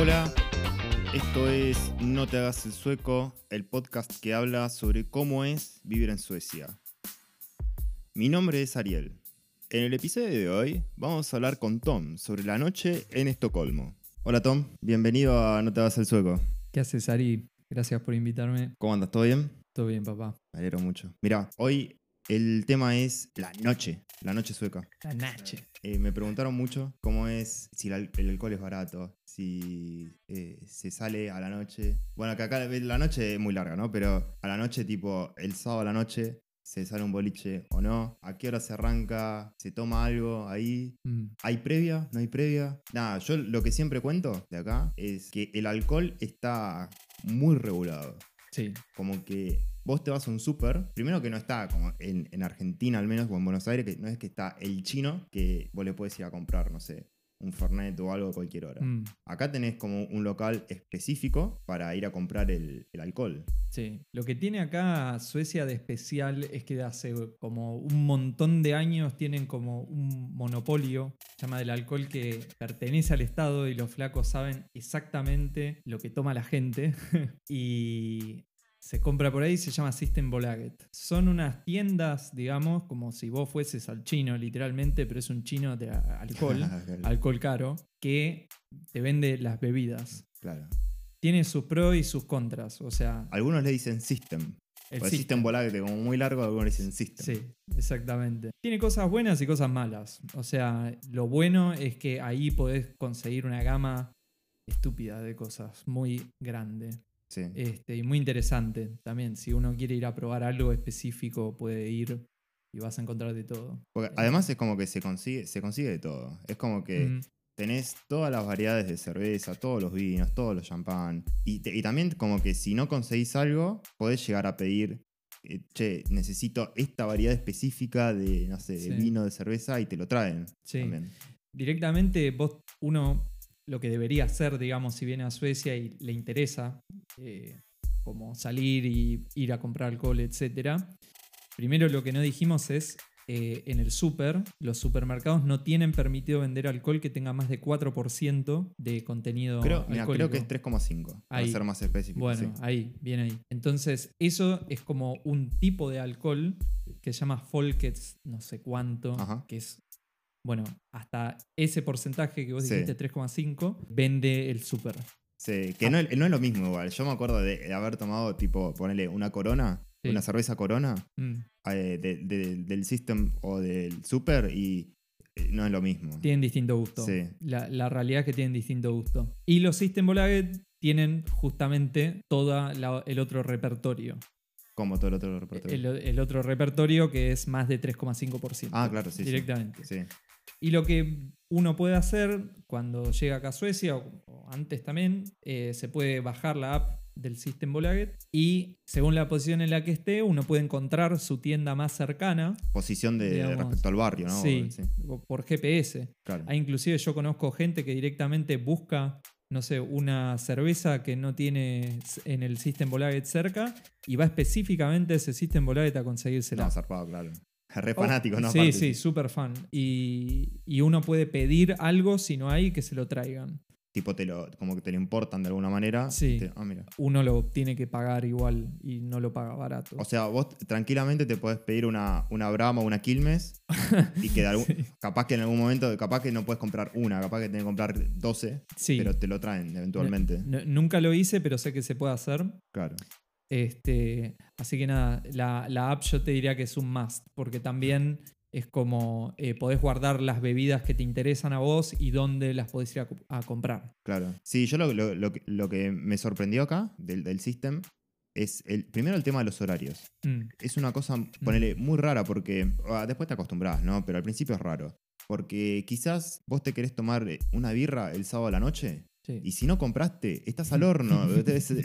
Hola. Esto es No te hagas el sueco, el podcast que habla sobre cómo es vivir en Suecia. Mi nombre es Ariel. En el episodio de hoy vamos a hablar con Tom sobre la noche en Estocolmo. Hola Tom, bienvenido a No te hagas el sueco. ¿Qué haces, Ari? Gracias por invitarme. ¿Cómo andas? ¿Todo bien? Todo bien, papá. Me alegro mucho. Mira, hoy el tema es la noche, la noche sueca. La noche. Eh, me preguntaron mucho cómo es, si el, alcohol es barato, si eh, se sale a la noche. Bueno, que acá la noche es muy larga, ¿no? Pero a la noche, tipo el sábado a la noche, se sale un boliche o no. ¿A qué hora se arranca? ¿Se toma algo ahí? Mm, ¿Hay previa? ¿No hay previa? Nada, yo lo que siempre cuento de acá es que el alcohol está muy regulado. Sí, Como que vos te vas a un súper, primero que no está como en, en Argentina al menos, o en Buenos Aires, que no es que está el chino que vos le puedes ir a comprar, no sé, un Fernet o algo a cualquier hora. mm, Acá tenés como un local específico para ir a comprar el, el alcohol. sí. Lo que tiene acá Suecia de especial es que hace como un montón de años tienen como un monopolio, se llama del alcohol, que pertenece al Estado y los flacos saben exactamente lo que toma la gente. y se compra por ahí, se llama System Bolaget. Son unas tiendas, digamos, como si vos fueses al chino, literalmente, pero es un chino de alcohol. alcohol caro, que te vende las bebidas. claro. Tiene sus pros y sus contras. O sea, Algunos le dicen System. el system volante como muy largo, algunos le dicen System. Sí, exactamente. Tiene cosas buenas y cosas malas. O sea, lo bueno es que ahí podés conseguir una gama estúpida de cosas, muy grande. Sí. Este, y muy interesante también. Si uno quiere ir a probar algo específico, puede ir y vas a encontrar de todo. Porque además es como que se consigue, se consigue de todo. Es como que Mm, tenés todas las variedades de cerveza, todos los vinos, todos los champán. Y, te- y también como que si no conseguís algo, podés llegar a pedir, eh, che, necesito esta variedad específica de, no sé, de vino, de cerveza, y te lo traen. Sí. También. directamente vos, uno, lo que debería hacer, digamos, si viene a Suecia y le interesa, eh, como salir y ir a comprar alcohol, etc. Primero lo que no dijimos es, eh, en el súper, los supermercados no tienen permitido vender alcohol que tenga más de 4% de contenido Creo, mira, creo que es 3,5. Para ser más específico. Bueno, sí. ahí, bien ahí. Entonces, eso es como un tipo de alcohol que se llama Folkets, no sé cuánto, Ajá. que es, bueno, hasta ese porcentaje que vos Sí. dijiste, 3,5, vende el súper. Sí, que no, es- no es lo mismo igual. Yo me acuerdo de, haber tomado, tipo, ponerle una corona, Sí. una cerveza corona, Mm. eh, de- de- del system o del super, y eh, no es lo mismo. Tienen distinto gusto. Sí. La, la realidad es que tienen distinto gusto. Y los System Bolaget tienen justamente todo el otro repertorio. Como todo el otro repertorio. El, el otro repertorio que es más de 3,5%. Ah, claro, sí, sí. Directamente. Sí. Y lo que uno puede hacer cuando llega acá a Suecia, o, o antes también, eh, se puede bajar la app del System Bolaget y según la posición en la que esté, uno puede encontrar su tienda más cercana. Posición de Digamos, respecto al barrio, ¿no? sí, por GPS. claro. Ah, inclusive yo conozco gente que directamente busca, no sé, una cerveza que no tiene en el System Bolaget cerca y va específicamente a ese System Bolaget a conseguírsela. No, zarpado, claro. Re Oh, fanático, ¿no? Sí, Aparte, sí, súper fan. Y, y uno puede pedir algo si no hay que se lo traigan. Tipo, te lo, como que te lo importan de alguna manera. Sí. Te- ah, mira. Uno lo tiene que pagar igual y no lo paga barato. O sea, vos tranquilamente te podés pedir una, una Brahma o una Quilmes y que de algún- Sí. capaz que en algún momento, capaz que no puedes comprar una, capaz que tenés que comprar 12, sí. pero te lo traen eventualmente. Nunca lo hice, pero sé que se puede hacer. Claro. Este, así que nada, la, la app yo te diría que es un must, porque también es como eh, podés guardar las bebidas que te interesan a vos y dónde las podés ir a, co- a comprar. Claro. Sí, yo lo, lo- lo que- lo que me sorprendió acá del, del system es el, primero el tema de los horarios. Mm, Es una cosa, ponele, muy rara porque ah, después te acostumbras, ¿no? Pero al principio es raro. Porque quizás vos te querés tomar eh, una birra el sábado a la noche sí. y si no compraste, estás al horno,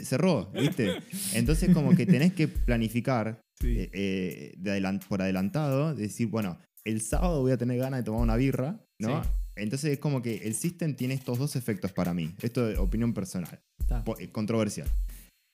cerró, ¿viste? Entonces como que tenés que planificar Sí. eh, eh, de por adelantado, decir, bueno, el sábado voy a tener ganas de tomar una birra, ¿no? Sí. Entonces es como que el system tiene estos dos efectos para mí. Esto es opinión personal, eh, controversial.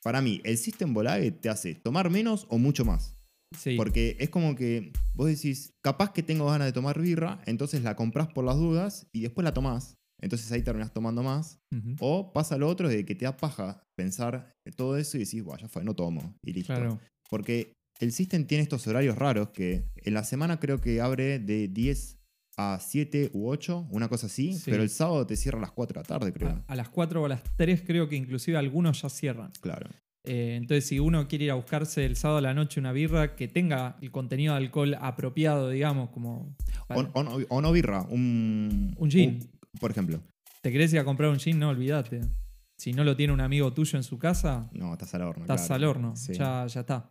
Para mí, el system volague te hace tomar menos o mucho más. Sí. Porque es como que vos decís, capaz que tengo ganas de tomar birra, entonces la comprás por las dudas y después la tomás. Entonces ahí terminás tomando más. O pasa lo otro de que te da paja pensar todo eso y decís, bueno, ya fue, no tomo. Y listo. Claro. Porque el System tiene estos horarios raros que en la semana creo que abre de 10 a 7 u 8, una cosa así, Sí. pero el sábado te cierra a las 4 de la tarde, creo. A, a las 4 o a las 3 creo que inclusive algunos ya cierran. Claro. Eh, entonces, si uno quiere ir a buscarse el sábado a la noche una birra que tenga el contenido de alcohol apropiado, digamos, como... para- O, o no, o no birra, un. Un gin. Por ejemplo. ¿Te querés ir a comprar un gin? No, olvídate. Si no lo tiene un amigo tuyo en su casa, No, estás al horno. estás claro. al horno. Sí. Ya, ya está.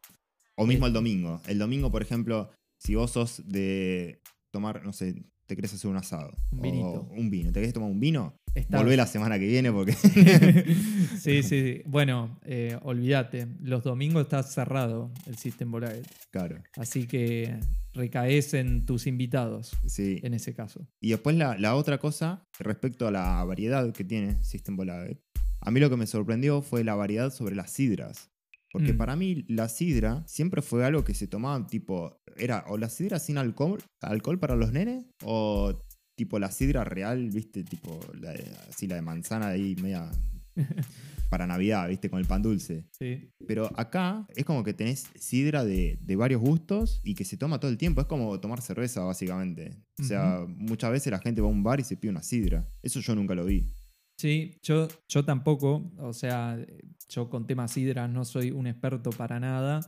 O mismo Eh. el domingo. El domingo, por ejemplo, si vos sos de tomar, no sé, te querés hacer un asado. Un o vinito. un vino. ¿Te querés tomar un vino? Estás- Volvé la semana que viene porque. sí, sí, sí. Bueno, eh, olvídate. Los domingos está cerrado el System Bolaget. claro. Así que recaes en tus invitados Sí. en ese caso. Y después la, la otra cosa, respecto a la variedad que tiene System Bolaget, a mí lo que me sorprendió fue la variedad sobre las sidras. Porque Mm. para mí la sidra siempre fue algo que se tomaba tipo, era o la sidra sin alcohol, alcohol para los nenes, o tipo la sidra real, viste, tipo la de- así la de manzana ahí media para Navidad, viste, con el pan dulce. Sí. Pero acá es como que tenés sidra de, de varios gustos y que se toma todo el tiempo. Es como tomar cerveza, básicamente. O sea, muchas veces la gente va a un bar y se pide una sidra. Eso yo nunca lo vi. Sí, yo, yo tampoco, o sea, yo con temas sidra no soy un experto para nada.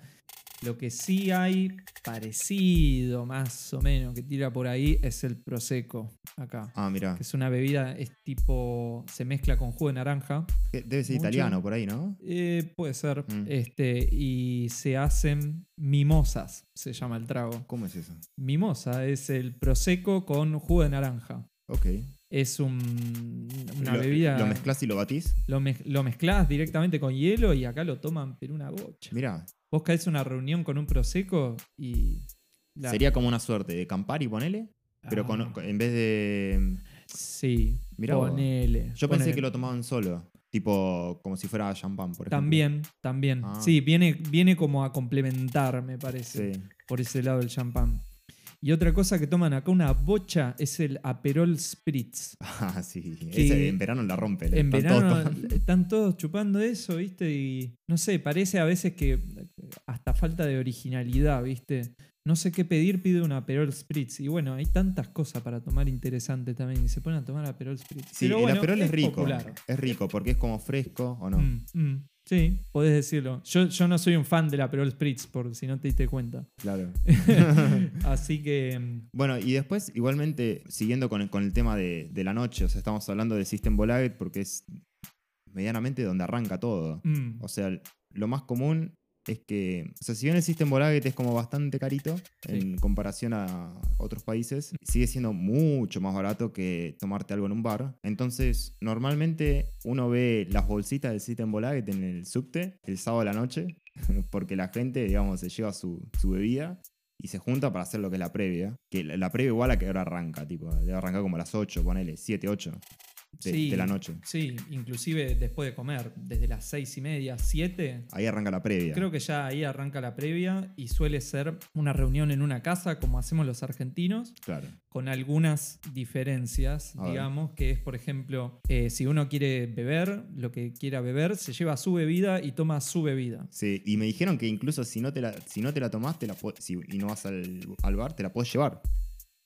Lo que sí hay parecido, más o menos, que tira por ahí es el Prosecco acá. Ah, mira. Es una bebida, es tipo, se mezcla con jugo de naranja. Debe ser Mucho. italiano por ahí, ¿no? Eh, puede ser. Mm. Este, y se hacen mimosas, se llama el trago. ¿Cómo es eso? Mimosa es el Prosecco con jugo de naranja. Ok. Es un, una lo, bebida. ¿Lo mezclas y lo batís? Lo, mez- lo mezclás directamente con hielo y acá lo toman pero una bocha. Mira, Vos caes a una reunión con un prosecco y. la- sería como una suerte de Campari, ponele, pero con- Ah, con- en vez de... Sí, Mirá vos. ponele. Yo pensé ponele. que lo tomaban solo, tipo como si fuera champán, por ejemplo. También, también. Ah. Sí, viene, viene como a complementar, me parece, Sí. por ese lado el champán. Y otra cosa que toman acá, una bocha, es el Aperol Spritz. Ah, sí. Que Ese en verano la rompen. En están todos verano están todos chupando eso, ¿viste? Y no sé, parece a veces que hasta falta de originalidad, ¿viste? No sé qué pedir, pide un Aperol Spritz. Y bueno, hay tantas cosas para tomar interesantes también. Y se ponen a tomar Aperol Spritz. Sí, Pero el bueno, Aperol es, rico. popular. Es rico porque es como fresco, ¿o no? Mm, mm, sí, podés decirlo. Yo, yo no soy un fan del Aperol Spritz, por si no te diste cuenta. Claro. Así que. mm, Bueno, y después, igualmente, siguiendo con el, con el tema de, de la noche, o sea, estamos hablando de System Bolaget porque es medianamente donde arranca todo. mm, O sea, lo más común es que, o sea, si bien el System Bolaget es como bastante carito en comparación a otros países, sigue siendo mucho más barato que tomarte algo en un bar. Entonces, normalmente uno ve las bolsitas del System Bolaget en el subte el sábado a la noche, porque la gente, digamos, se lleva su, su bebida y se junta para hacer lo que es la previa. Que la, la previa igual a que ahora arranca, tipo, debe arrancar como a las 8, ponele, 7, 8 de, sí, de la noche. Sí, inclusive después de comer, desde las seis y media, siete, Ahí arranca la previa. Creo que ya ahí arranca la previa y suele ser una reunión en una casa, como hacemos los argentinos, Claro. con algunas diferencias, A ver. digamos, que es, por ejemplo, eh, si uno quiere beber, lo que quiera beber, se lleva su bebida y toma su bebida. Sí, y me dijeron que incluso si no te la, si no te la tomás te la si- y no vas al, al bar, te la puedes llevar.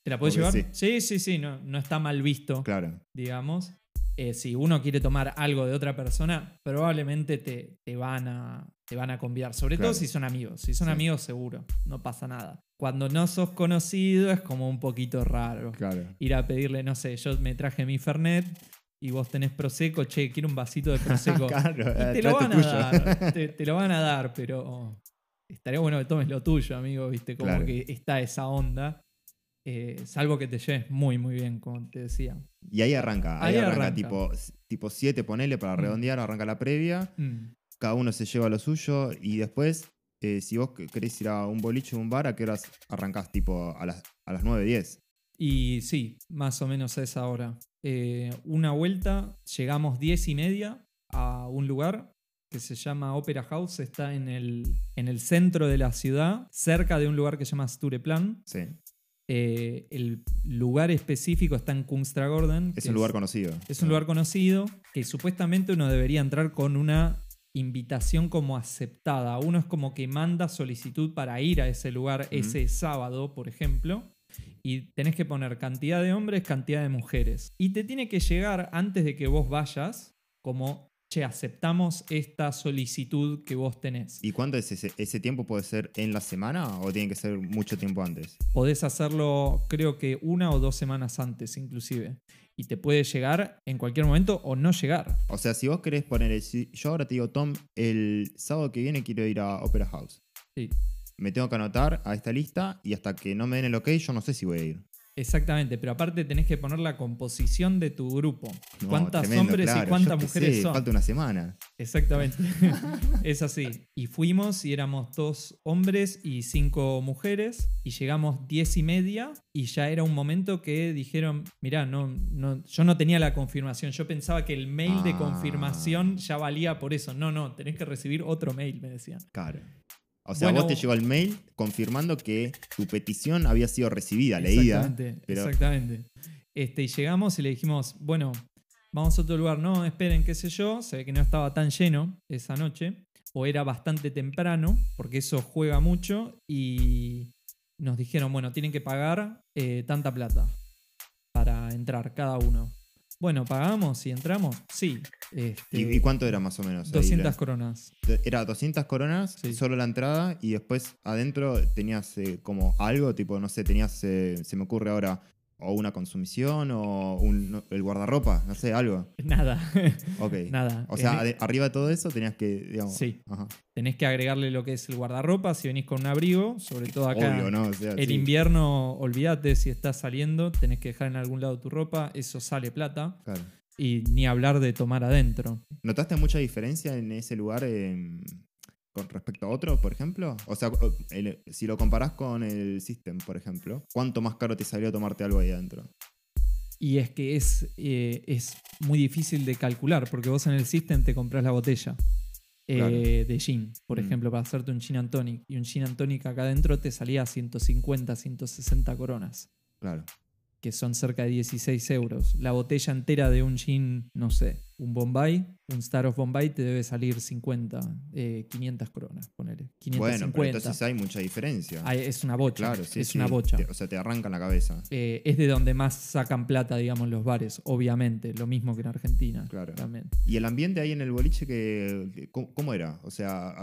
¿Te la puedes llevar? Sí, sí, sí, no, no está mal visto, Claro. digamos. Eh, si uno quiere tomar algo de otra persona, probablemente te, te van, a, te van a conviar. Sobre Claro. todo si son amigos. Si son Sí. amigos, seguro. No pasa nada. Cuando no sos conocido, es como un poquito raro. Claro. Ir a pedirle, no sé, yo me traje mi Fernet y vos tenés Prosecco, che, quiero un vasito de Prosecco. claro, Y eh, te lo van a dar. Te, te lo van a dar, pero estaría bueno que tomes lo tuyo, amigo, viste, como Claro. que está esa onda. Eh, salvo que te lleves muy, muy bien, como te decía. Y ahí arranca, ahí, Ahí arranca, arranca. tipo tipo 7, ponele para Mm. redondear, arranca la previa, Mm. cada uno se lleva lo suyo y después eh, si vos que- querés ir a un boliche o un bar, ¿a qué horas arrancás? Tipo a las, a las 9, 10. Y sí, más o menos a esa hora. Eh, una vuelta, llegamos 10 y media a un lugar que se llama Opera House, está en el, en el centro de la ciudad, cerca de un lugar que se llama Stureplan. Sí. Eh, el lugar específico está en Kungsträdgården. Es un lugar conocido. Es un lugar conocido que supuestamente uno debería entrar con una invitación como aceptada. Uno es como que manda solicitud para ir a ese lugar ese sábado, por ejemplo, y tenés que poner cantidad de hombres, cantidad de mujeres. Y te tiene que llegar antes de que vos vayas como, che, aceptamos esta solicitud que vos tenés. ¿Y cuánto es ese, ese tiempo? ¿Puede ser en la semana o tiene que ser mucho tiempo antes? Podés hacerlo creo que una o dos semanas antes inclusive. Y te puede llegar en cualquier momento o no llegar. O sea, si vos querés poner, el- si yo ahora te digo, Tom, el sábado que viene quiero ir a Opera House. Sí. Me tengo que anotar a esta lista y hasta que no me den el ok, yo no sé si voy a ir. Exactamente, pero aparte tenés que poner la composición de tu grupo. No, ¿Cuántas tremendo, hombres claro, y cuántas yo mujeres sé, son? Falta una semana. Exactamente. es así. Y fuimos y éramos dos hombres y cinco mujeres. Y llegamos diez y media. Y ya era un momento que dijeron: Mirá, no, no, yo no tenía la confirmación. Yo pensaba que el mail de Ah. confirmación ya valía por eso. No, no, tenés que recibir otro mail, me decían. Claro. O sea, Bueno, vos te llegó el mail confirmando que tu petición había sido recibida, leída. Exactamente, pero- exactamente. Este, y llegamos y le dijimos, bueno, vamos a otro lugar. No, esperen, qué sé yo. Se ve que no estaba tan lleno esa noche. O era bastante temprano, porque eso juega mucho. Y nos dijeron, bueno, tienen que pagar eh, tanta plata para entrar cada uno. Bueno, ¿pagamos y entramos? Sí. Este, ¿Y, y cuánto era más o menos? ahí 200 la- coronas. Era 200 coronas, Sí. solo la entrada, y después adentro tenías eh, como algo, tipo, no sé, tenías, eh, se me ocurre ahora, o una consumición, o un, el guardarropa, no sé, algo. Nada, Ok. nada. O sea, ade- arriba de todo eso tenías que, digamos. Sí. Ajá. tenés que agregarle lo que es el guardarropa si venís con un abrigo, sobre todo acá. Obvio, ¿no? O sea, El sí. invierno, olvídate si estás saliendo, tenés que dejar en algún lado tu ropa, eso sale plata. Claro. Y ni hablar de tomar adentro. ¿Notaste mucha diferencia en ese lugar con respecto a otro, por ejemplo? O sea, el- si lo comparás con el System, por ejemplo, ¿cuánto más caro te salió tomarte algo ahí adentro? Y es que es, eh, es muy difícil de calcular, porque vos en el system te compras la botella eh, Claro. de gin, por Mm. ejemplo, para hacerte un gin and tonic. Y un gin and tonic acá adentro te salía a 150, 160 coronas, Claro. que son cerca de 16 euros. La botella entera de un gin, no sé, un Bombay, un Star of Bombay te debe salir 50, eh, 500 coronas, ponele. 550. Bueno, pero entonces hay mucha diferencia. Es una bocha. claro, sí. es sí. una bocha. Te- o sea, te arrancan la cabeza. Eh, es de donde más sacan plata, digamos, los bares, obviamente. Lo mismo que en Argentina. Claro. También. ¿Y el ambiente ahí en el boliche, que, ¿cómo, cómo era? O sea,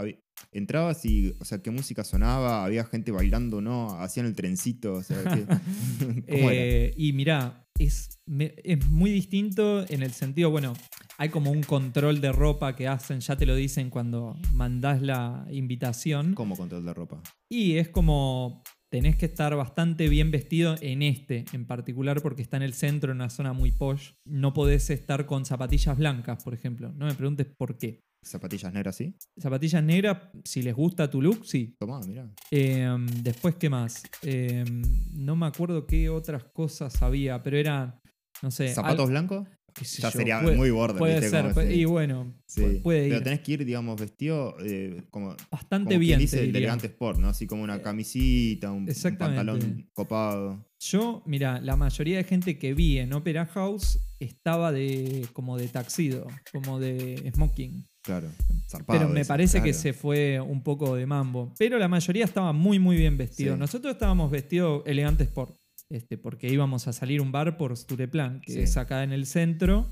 entrabas y, o sea, ¿qué música sonaba? ¿Había gente bailando no? ¿Hacían el trencito? O sea, ¿qué- ¿cómo era? Eh, y mirá, es, me- es muy distinto en el sentido, bueno, hay como un control de ropa que hacen, ya te lo dicen cuando mandás la invitación. ¿Cómo control de ropa? Y es como tenés que estar bastante bien vestido en este en particular porque está en el centro, en una zona muy posh. No podés estar con zapatillas blancas, por ejemplo. No me preguntes por qué. ¿Zapatillas negras, sí? Zapatillas negras, si les gusta tu look, sí. Tomá, mirá. Em, después, ¿qué más? Em, no me acuerdo qué otras cosas había, pero era, no sé. ¿Zapatos al- blancos? Ya yo, sería puede- muy border, Puede ¿viste? ser, puede- y bueno, Sí. pu- puede Pero ir. tenés que ir, digamos, vestido eh, como, Bastante como bien, dice de elegante sport, ¿no? Así como una Eh, camisita, un, un pantalón copado. Yo, mira, la mayoría de gente que vi en Opera House estaba de como de taxido, como de smoking. Claro. Zarpado Pero me parece que se fue un poco de mambo. Pero la mayoría estaba muy, muy bien vestido. Sí. Nosotros estábamos vestidos elegante sport. Este, porque íbamos a salir un bar por Stureplan, que Sí. es acá en el centro.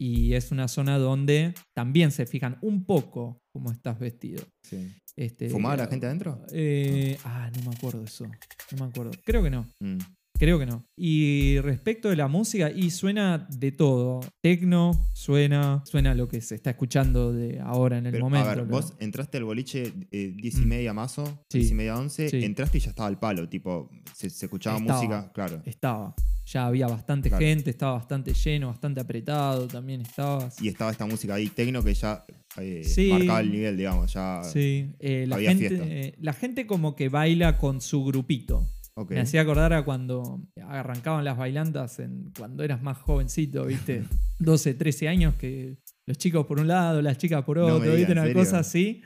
Y es una zona donde también se fijan un poco cómo estás vestido. Sí. Este, ¿Fumaba la gente adentro? eh, ah, no me acuerdo eso. No me acuerdo. Creo que no. Mm. Creo que no. Y respecto de la música, y suena de todo. Tecno, suena, suena lo que se está escuchando de ahora en el Pero, momento. a ver, vos entraste al boliche eh, 10 y Mm. media mazo, Sí. 10 y media 11, Sí. entraste y ya estaba al palo, tipo, se, se escuchaba Estaba. música, claro. Estaba. Ya había bastante Claro. gente, estaba bastante lleno, bastante apretado, también estabas. Y estaba esta música ahí tecno que ya eh, Sí. marcaba el nivel, digamos, ya. Sí, eh, la, había gente, fiesta. eh, la gente como que baila con su grupito. Me hacía acordar a cuando arrancaban las bailantas en, cuando eras más jovencito, ¿viste? 12, 13 años, que los chicos por un lado, las chicas por No otro, digas, ¿viste? ¿en Una cosa así.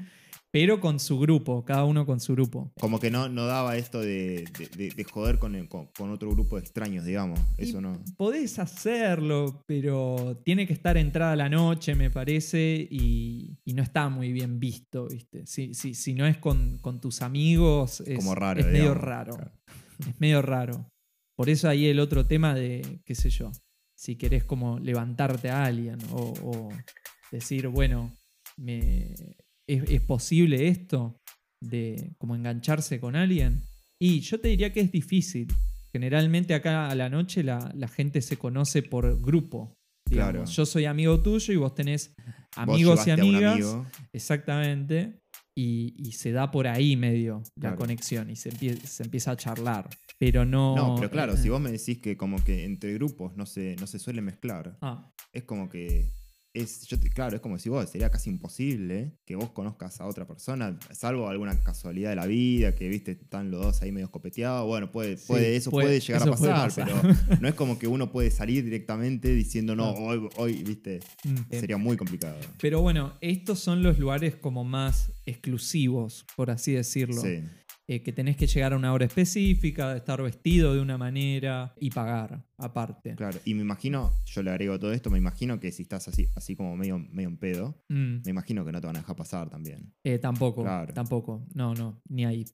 Pero con su grupo, cada uno con su grupo. Como que no, no daba esto de, de- de- de joder con, el- con, con otro grupo de extraños, digamos. Eso Y no. Podés hacerlo, pero tiene que estar entrada la noche, me parece, y, y no está muy bien visto, ¿viste? Si, si, si no es con, con tus amigos, es, Como raro, es medio raro. Claro. Es medio raro. Por eso ahí el otro tema de, qué sé yo, si querés como levantarte a alguien o, o decir, bueno, me, ¿es, es posible esto de como engancharse con alguien? Y yo te diría que es difícil. Generalmente acá a la noche la, la gente se conoce por grupo. digamos. Claro. Yo soy amigo tuyo y vos tenés Vos amigos y amigas. amigo, Exactamente. Y, y se da por ahí medio la conexión y se, empie- se empieza a charlar. Pero no. No, pero claro, eh, si vos me decís que como que entre grupos no se, no se suele mezclar, ah, es como que es, yo te- claro, es como si vos, sería casi imposible que vos conozcas a otra persona, salvo alguna casualidad de la vida, que viste, están los dos ahí medio copeteados, bueno, puede, Sí, puede, eso puede- puede, llegar a puede pasar, pasar. pero no es como que uno puede salir directamente diciendo, no, No. hoy, hoy, viste, mm, sería muy complicado. Pero bueno, estos son los lugares como más exclusivos, por así decirlo. Sí, Eh, que tenés que llegar a una hora específica, estar vestido de una manera y pagar aparte. claro. Y me imagino, yo le agrego todo esto, me imagino que si estás así, así como medio, medio en pedo, Mm, me imagino que no te van a dejar pasar también. eh, tampoco, Claro. tampoco. No, no, ni ahí.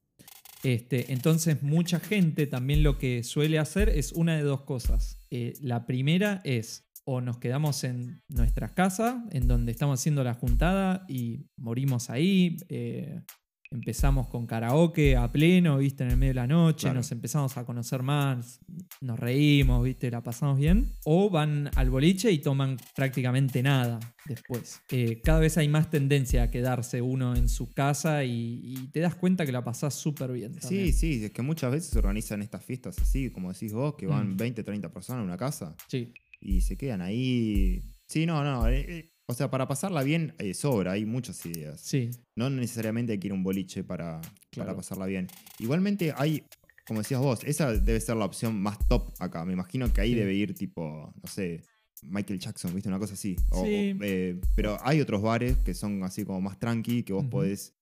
Este, entonces, mucha gente también lo que suele hacer es una de dos cosas. Eh, la primera es o nos quedamos en nuestras casas, en donde estamos haciendo la juntada y morimos ahí. eh, empezamos con karaoke a pleno, viste, en el medio de la noche, Claro. nos empezamos a conocer más, nos reímos, viste, la pasamos bien. O van al boliche y toman prácticamente nada después. Eh, cada vez hay más tendencia a quedarse uno en su casa y, y te das cuenta que la pasás súper bien. Sí, también. sí, es que muchas veces se organizan estas fiestas así, como decís vos, que van Mm. 20, 30 personas a una casa Sí. y se quedan ahí. Sí, no, no. eh, eh, o sea, para pasarla bien eh, sobra, hay muchas ideas. Sí, No necesariamente hay que ir a un boliche para, Claro. para pasarla bien. Igualmente hay, como decías vos, esa debe ser la opción más top acá. Me imagino que ahí Sí. debe ir tipo, no sé, Michael Jackson, ¿viste? Una cosa así. O- Sí. o, eh, pero hay otros bares que son así como más tranqui, que vos podés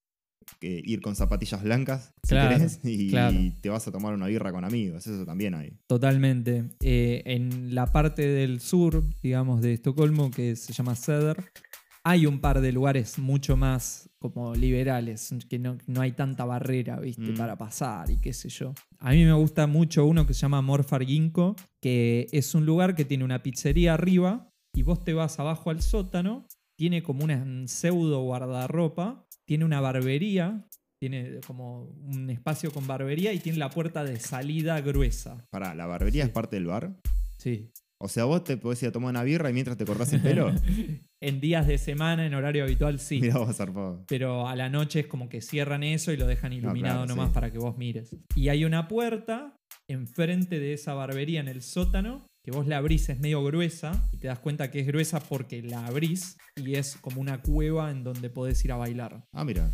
eh, ir con zapatillas blancas, si Claro, querés, y, claro. te vas a tomar una birra con amigos. Eso también hay. totalmente. Eh, en la parte del sur, digamos, de Estocolmo, que se llama Söder, hay un par de lugares mucho más como liberales, que no, no hay tanta barrera, ¿viste? Mm. Para pasar y qué sé yo. A mí me gusta mucho uno que se llama Morfar Ginkgo, que es un lugar que tiene una pizzería arriba y vos te vas abajo al sótano, tiene como una pseudo guardarropa, tiene una barbería, tiene como un espacio con barbería y tiene la puerta de salida gruesa. Pará, ¿la barbería Sí. es parte del bar? Sí. O sea, vos te podés ir a tomar una birra y mientras te cortás el pelo. en días de semana, en horario habitual, sí. Mira vos, zarpado. Pero a la noche es como que cierran eso y lo dejan iluminado claro, nomás sí. para que vos mires. Y hay una puerta enfrente de esa barbería en el sótano que vos la abrís, es medio gruesa y te das cuenta que es gruesa porque la abrís y es como una cueva en donde podés ir a bailar. Ah, mira.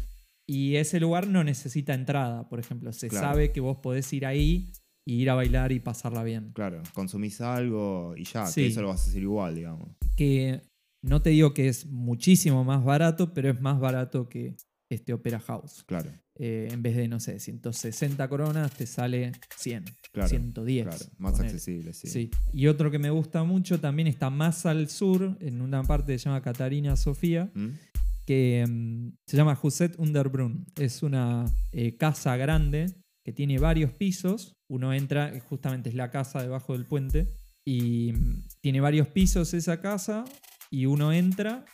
Y ese lugar no necesita entrada, por ejemplo. Se Claro. sabe que vos podés ir ahí y ir a bailar y pasarla bien. Claro, consumís algo y ya, Sí. que eso lo vas a hacer igual, digamos. que no te digo que es muchísimo más barato, pero es más barato que este Opera House. Claro, Eh, en vez de, no sé, 160 coronas, te sale 100, claro. 110. Claro, más accesible, sí. Sí. Y otro que me gusta mucho también está más al sur, en una parte que se llama Catarina Sofía, ¿Mm? que mm, se llama Huset Underbrunn. Es una eh, casa grande que tiene varios pisos. Uno entra, eh, justamente es la casa debajo del puente, y mm, tiene varios pisos esa casa, y uno entra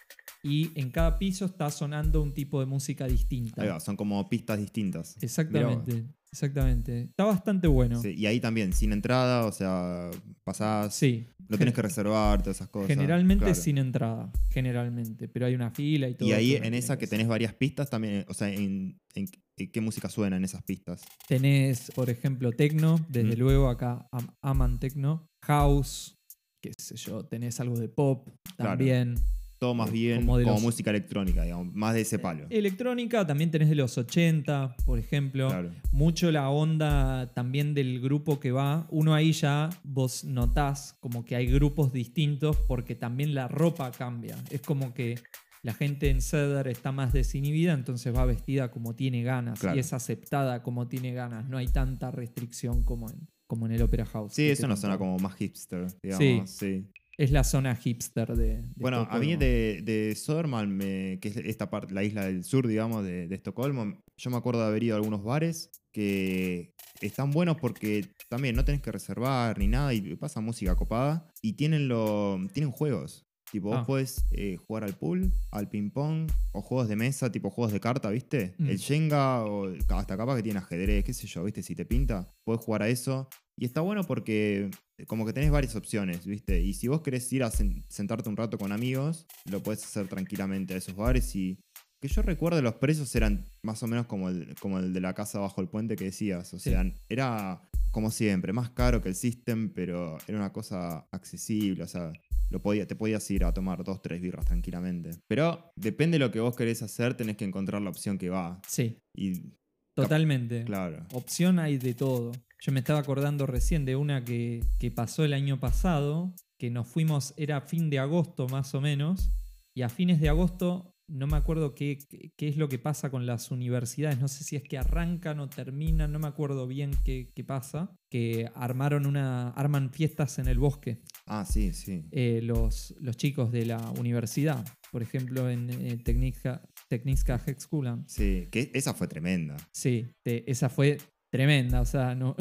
y en cada piso está sonando un tipo de música distinta. Ahí va, son como pistas distintas. Exactamente, exactamente. Está bastante bueno. Sí, y ahí también, sin entrada, o sea, pasás, Sí. no tenés que reservar, todas esas cosas. Generalmente claro. sin entrada, generalmente, pero hay una fila y todo. Y ahí en esa que tenés tenés varias pistas también, o sea, en, en- en qué música suena en esas pistas. Tenés, por ejemplo, techno, desde Mm. luego acá am- aman techno, house, qué sé yo, tenés algo de pop Claro. Todo más Eh, bien como como, de los- música electrónica, digamos, más de ese palo. Electrónica también tenés de los 80, por ejemplo. Claro. Mucho la onda también del grupo que va. Uno ahí ya vos notás como que hay grupos distintos porque también la ropa cambia. Es como que la gente en Cedar está más desinhibida, entonces va vestida como tiene ganas Claro. y es aceptada como tiene ganas. No hay tanta restricción como en, como en el Opera House. Sí, eso te no suena como más hipster, digamos. Sí. Es la zona hipster de. de Bueno, a mí de, de Södermalm, me- que es esta parte, la isla del sur, digamos, de, de Estocolmo, yo me acuerdo de haber ido a algunos bares que están buenos porque también no tenés que reservar ni nada y pasa música copada y tienen, lo, tienen juegos. Tipo, vos Ah. podés eh, jugar al pool, al ping-pong o juegos de mesa, tipo juegos de carta, ¿viste? Mm. El Jenga o hasta capaz que tiene ajedrez, qué sé yo, ¿viste? Si te pinta, podés jugar a eso. Y está bueno porque eh, como que tenés varias opciones, ¿viste? Y si vos querés ir a sen- sentarte un rato con amigos, lo podés hacer tranquilamente a esos bares y... Que yo recuerdo los precios eran más o menos como el, como el de la casa bajo el puente que decías. O Sí. sea, era como siempre, más caro que el System, pero era una cosa accesible. O sea, lo podía, te podías ir a tomar dos, tres birras tranquilamente. Pero depende de lo que vos querés hacer, tenés que encontrar la opción que va. Sí, Y totalmente. claro. Opción hay de todo. Yo me estaba acordando recién de una que, que pasó el año pasado, que nos fuimos, era fin de agosto más o menos, y a fines de agosto no me acuerdo qué, qué- qué es lo que pasa con las universidades, no sé si es que arrancan o terminan, no me acuerdo bien qué, qué pasa, que armaron una, arman fiestas en el bosque, Ah, sí, sí. eh, los, los chicos de la universidad, por ejemplo en eh, Högskolan. Sí, que esa fue tremenda. Sí, te- esa fue tremenda, o sea, no...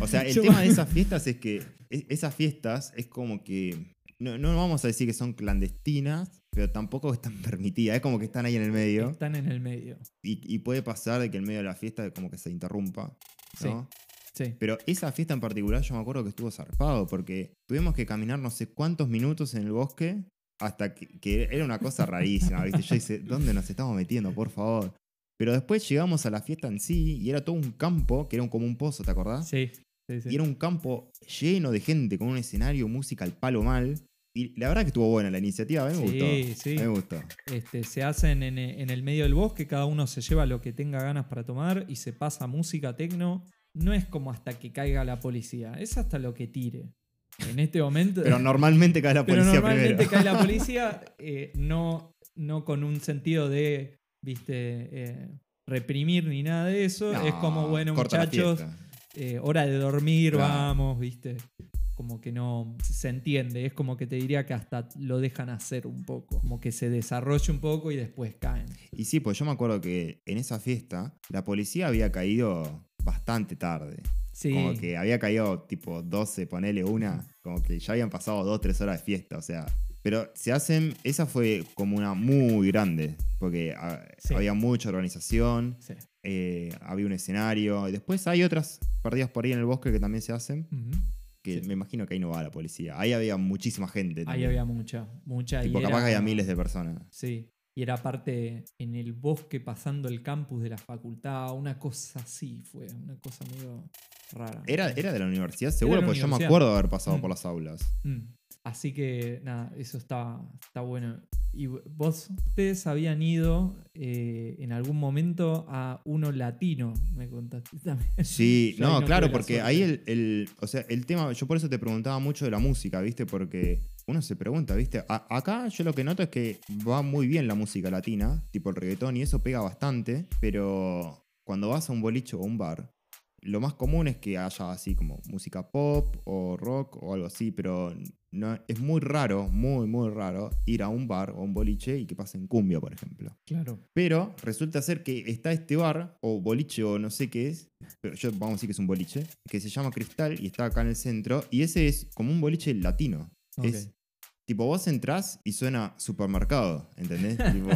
O sea, el Yo- tema de esas fiestas es que e- esas fiestas es como que. No, no vamos a decir que son clandestinas, pero tampoco están permitidas. Es como que están ahí en el medio. Están en el medio. Y, y puede pasar de que en medio de la fiesta como que se interrumpa. ¿no? Sí. Pero esa fiesta en particular yo me acuerdo que estuvo zarpado porque tuvimos que caminar no sé cuántos minutos en el bosque hasta que, que era una cosa rarísima, ¿viste? Yo dije, ¿dónde nos estamos metiendo, por favor? Pero después llegamos a la fiesta en sí y era todo un campo, que era un- como un pozo, ¿te acordás? Sí. sí, sí. Y era un campo lleno de gente con un escenario, música al palo mal. Y la verdad que estuvo buena la iniciativa, a mí me Sí, gustó. sí. A mí me gustó. Este, se hacen en, en el medio del bosque, cada uno se lleva lo que tenga ganas para tomar y se pasa música tecno. No es como hasta que caiga la policía, es hasta lo que tire. En este momento. Pero normalmente cae la pero policía normalmente primero. cae la policía, eh, no, no con un sentido de, viste, eh, reprimir ni nada de eso. No, es como, bueno, muchachos, eh, hora de dormir, Claro. vamos, viste. Como que no se entiende, es como que te diría que hasta lo dejan hacer un poco, como que se desarrolle un poco y después caen. Y sí, pues yo me acuerdo que en esa fiesta la policía había caído bastante tarde. Sí, Como que había caído tipo 12, ponele una. Como que ya habían pasado 2, 3 horas de fiesta, o sea. Pero se hacen, esa fue como una muy grande, porque ah, Sí. había mucha organización, sí. eh, había un escenario. Y después hay otras perdidas por ahí en el bosque que también se hacen, que Sí. me imagino que ahí no va la policía. Ahí había muchísima gente. Ahí también. había mucha, mucha. Tipo, y capaz era- que había miles de personas. Sí, y era parte en el bosque pasando el campus de la facultad, una cosa así fue, una cosa medio rara. Era, era de la universidad, seguro, porque yo me acuerdo de haber pasado Mm. por las aulas. Mm. Así que nada, eso está, está bueno. ¿Y vos, ustedes habían ido eh, en algún momento a uno latino? Me contaste también. Sí, no, no claro, porque ahí el, el- o sea, el tema, yo por eso te preguntaba mucho de la música, ¿viste? Porque uno se pregunta, ¿viste? A- acá yo lo que noto es que va muy bien la música latina, tipo el reggaetón, y eso pega bastante, pero cuando vas a un bolicho o un bar, lo más común es que haya así como música pop o rock o algo así, pero no, es muy raro, muy, muy raro ir a un bar o un boliche y que pasen cumbia, por ejemplo. Claro. Pero resulta ser que está este bar, o boliche, o no sé qué es, pero yo vamos a decir que es un boliche, que se llama Cristal y está acá en el centro, y ese es como un boliche latino. Ok. Es tipo, vos entrás y suena supermercado, ¿entendés? tipo,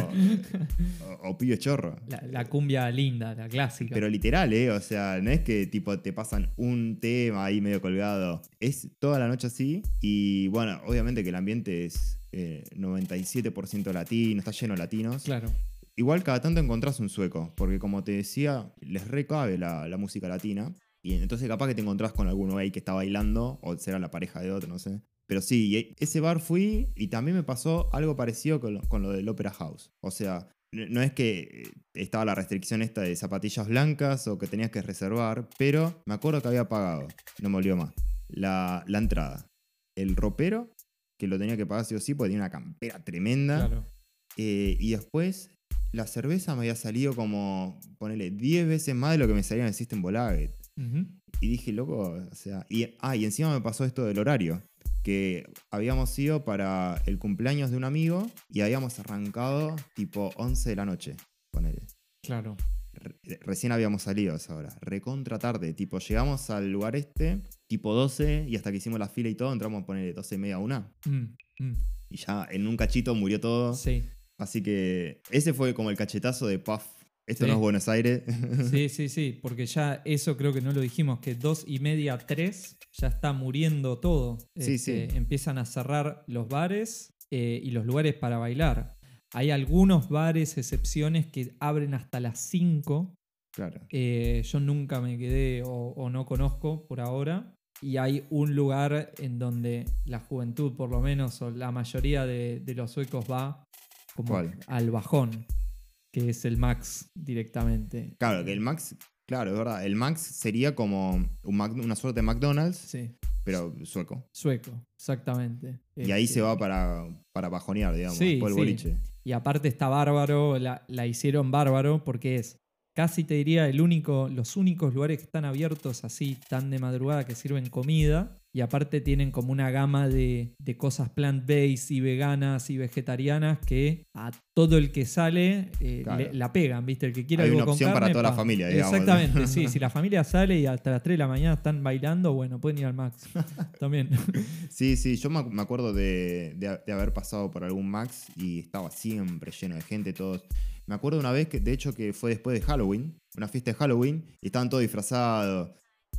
o, o pibe chorro. La, la cumbia linda, la clásica. Pero literal, ¿eh? O sea, no es que tipo te pasan un tema ahí medio colgado. Es toda la noche así. Y bueno, obviamente que el ambiente es eh, 97% latino, está lleno de latinos. claro. Igual cada tanto encontrás un sueco, porque como te decía, les recabe la, la música latina. Y entonces capaz que te encontrás con alguno ahí que está bailando, o será la pareja de otro, no sé. Pero sí, ese bar fui y también me pasó algo parecido con lo, con lo del Opera House. O sea, no es que eh, estaba la restricción esta de zapatillas blancas o que tenías que reservar, pero me acuerdo que había pagado, no me olvido más, la, la entrada. El ropero, que lo tenía que pagar sí o sí, porque tenía una campera tremenda Claro. Eh, y después la cerveza me había salido como, ponele, 10 veces más de lo que me salía en el System Bolaget. Ujú. Y dije, loco, o sea. Y, ah, y encima me pasó esto del horario. Que habíamos ido para el cumpleaños de un amigo y habíamos arrancado tipo 11 de la noche. Ponele. Claro. Re- recién habíamos salido a esa hora. Recontra tarde. Tipo, llegamos al lugar este, tipo 12, y hasta que hicimos la fila y todo, entramos a poner 12 y media, una. Mm, mm. Y ya en un cachito murió todo. Sí. Así que ese fue como el cachetazo de puff. Esto Sí. no es Buenos Aires. Sí, sí, sí, porque ya eso creo que no lo dijimos, que dos y media, tres, ya está muriendo todo. Sí, Este, sí. Empiezan a cerrar los bares eh, y los lugares para bailar. Hay algunos bares, excepciones, que abren hasta las 5. claro. Eh, yo nunca me quedé o, o no conozco por ahora. Y hay un lugar en donde la juventud, por lo menos, o la mayoría de, de los suecos va como ¿Cuál? al bajón, que es el Max directamente. Claro, que el Max, claro, es verdad. El Max sería como un Mac- una suerte de McDonald's, Sí, pero sueco. sueco, exactamente. Y ahí Este, se va para, para bajonear, digamos, Sí, el sí. boliche. Y aparte está bárbaro, la, la hicieron bárbaro porque es casi te diría el único, los únicos lugares que están abiertos así tan de madrugada que sirven comida. Y aparte tienen como una gama de, de cosas plant-based y veganas y vegetarianas que a todo el que sale eh, Claro. le- la pegan, ¿viste? El que quiera Hay algo una con opción para carne, toda la familia, digamos. Exactamente, sí. Si la familia sale y hasta las 3 de la mañana están bailando, bueno, pueden ir al Max. También. Sí, sí, yo me ac- me acuerdo de, de- de haber pasado por algún Max y estaba siempre lleno de gente, todos. Me acuerdo una vez que, de hecho, que fue después de Halloween, una fiesta de Halloween, y estaban todos disfrazados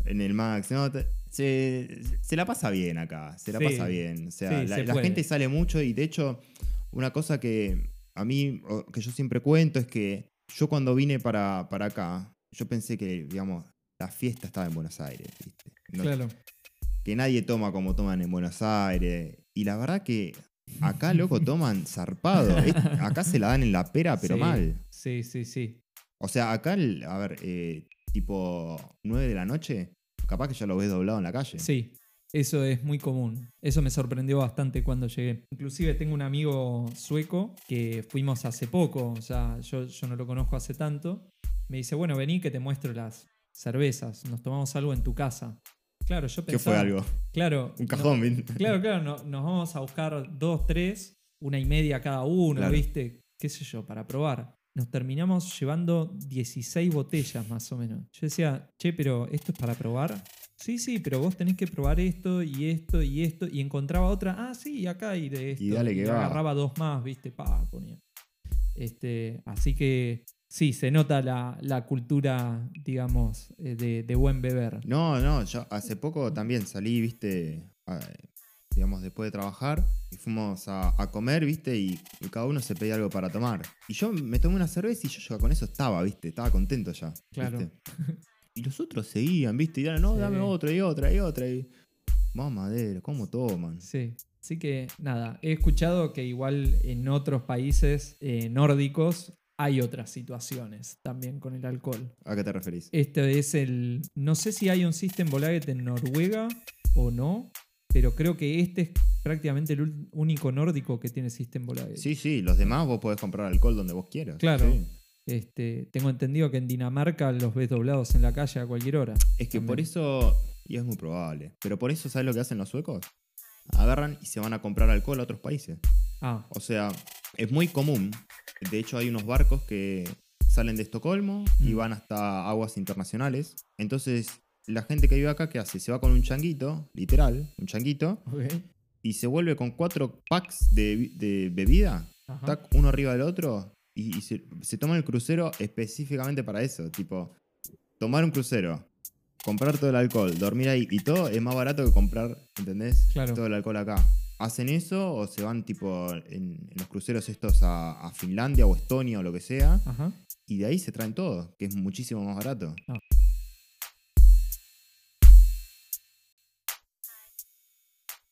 en el Max. ¿no? Se, se la pasa bien acá, se la Sí, pasa bien. O sea, sí, la, se la puede. gente sale mucho y de hecho, una cosa que a mí, que yo siempre cuento es que yo cuando vine para, para acá, yo pensé que, digamos, la fiesta estaba en Buenos Aires, ¿viste? No- claro. que nadie toma como toman en Buenos Aires. Y la verdad que acá, loco, toman zarpado. Es- acá se la dan en la pera, pero Sí, mal. Sí, sí, sí. O sea, acá, a ver, eh, tipo 9 de la noche, capaz que ya lo ves doblado en la calle. Sí, eso es muy común. Eso me sorprendió bastante cuando llegué. Inclusive tengo un amigo sueco que fuimos hace poco, o sea, yo, yo no lo conozco hace tanto. Me dice, bueno, vení que te muestro las cervezas, nos tomamos algo en tu casa. Claro, yo ¿Qué pensaba... fue algo? Claro. Un no- cajón, ¿viste? claro, claro, no- nos vamos a buscar dos, tres, una y media cada uno, Claro. ¿viste? ¿Qué sé yo? Para probar. Nos terminamos llevando 16 botellas más o menos. Yo decía, che, pero ¿esto es para probar? Sí, sí, pero vos tenés que probar esto y esto y esto. Y encontraba otra, ah, sí, y acá y de esto. Y dale que va. agarraba dos más, ¿viste? Pa, ponía. Este, así que sí, se nota la, la cultura, digamos, eh, de, de buen beber. No, no, yo hace poco también salí, viste, digamos, después de trabajar, y fuimos a, a comer, viste, y, y cada uno se pedía algo para tomar. Y yo me tomé una cerveza y yo ya con eso estaba, viste, estaba contento ya. Claro. ¿viste? Y los otros seguían, viste, y eran, no, Sí. dame otra y otra y otra. Y... Mamadera, ¿cómo toman? Sí. Así que nada, he escuchado que igual en otros países eh, nórdicos hay otras situaciones también con el alcohol. ¿A qué te referís? Este es el. No sé si hay un System Bolaget en Noruega o no, pero creo que este es prácticamente el único nórdico que tiene System Bolaget. Sí, sí, los demás vos podés comprar alcohol donde vos quieras. Claro. sí. Este, tengo entendido que en Dinamarca los ves doblados en la calle a cualquier hora. Es que por eso, y es muy probable, pero por eso, ¿sabes lo que hacen los suecos? Agarran y se van a comprar alcohol a otros países. Ah, O sea, es muy común. De hecho, hay unos barcos que salen de Estocolmo y Mm. van hasta aguas internacionales. Entonces, la gente que vive acá, ¿qué hace? Se va con un changuito, literal, un changuito, y se vuelve con cuatro packs de, de bebida, tac, uno arriba del otro, y, y se, se toma el crucero específicamente para eso. Tipo, tomar un crucero, comprar todo el alcohol, dormir ahí y todo es más barato que comprar, ¿entendés? Claro. Todo el alcohol acá. Hacen eso o se van tipo en, en los cruceros estos a, a Finlandia o Estonia o lo que sea Ajá. y de ahí se traen todo, que es muchísimo más barato. Ah.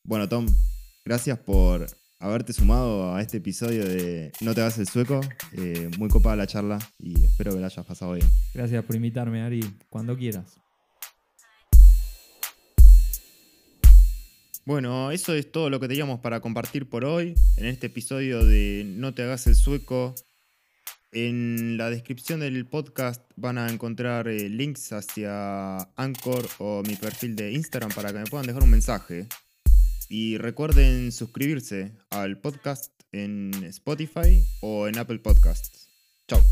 Bueno, Tom, gracias por haberte sumado a este episodio de No te hagas el sueco. Eh, muy copada la charla y espero que la hayas pasado bien. Gracias por invitarme, Ari. Cuando quieras. Bueno, eso es todo lo que teníamos para compartir por hoy en este episodio de No te hagas el sueco. En la descripción del podcast van a encontrar eh, links hacia Anchor o mi perfil de Instagram para que me puedan dejar un mensaje. Y recuerden suscribirse al podcast en Spotify o en Apple Podcasts. Chao.